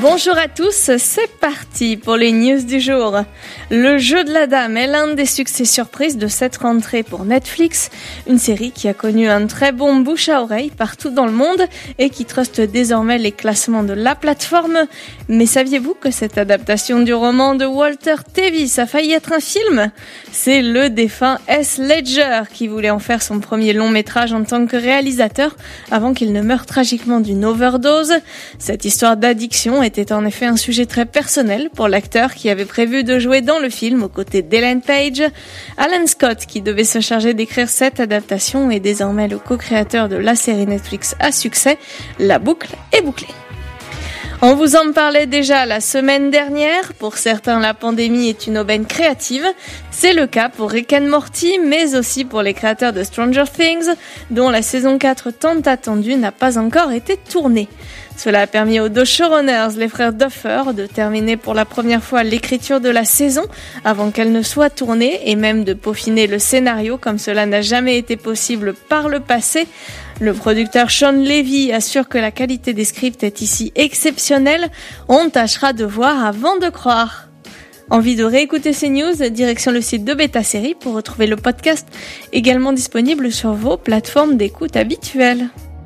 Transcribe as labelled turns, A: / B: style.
A: Bonjour à tous, c'est parti pour les news du jour. Le jeu de la dame est l'un des succès surprises de cette rentrée pour Netflix, une série qui a connu un très bon bouche à oreille partout dans le monde et qui truste désormais les classements de la plateforme. Mais saviez-vous que cette adaptation du roman de Walter Tevis a failli être un film? C'est le défunt S. Ledger qui voulait en faire son premier long métrage en tant que réalisateur avant qu'il ne meure tragiquement d'une overdose. Cette histoire d'addiction était en effet un sujet très personnel pour l'acteur qui avait prévu de jouer dans le film aux côtés d'Ellen Page. Alan Scott, qui devait se charger d'écrire cette adaptation, est désormais le co-créateur de la série Netflix à succès. La boucle est bouclée. On vous en parlait déjà la semaine dernière. Pour certains, la pandémie est une aubaine créative. C'est le cas pour Rick and Morty, mais aussi pour les créateurs de Stranger Things, dont la saison 4 tant attendue n'a pas encore été tournée. Cela a permis aux deux showrunners, les frères Duffer, de terminer pour la première fois l'écriture de la saison avant qu'elle ne soit tournée et même de peaufiner le scénario comme cela n'a jamais été possible par le passé. Le producteur Sean Levy assure que la qualité des scripts est ici exceptionnelle. On tâchera de voir avant de croire. Envie de réécouter ces news Direction le site de Beta Série pour retrouver le podcast également disponible sur vos plateformes d'écoute habituelles.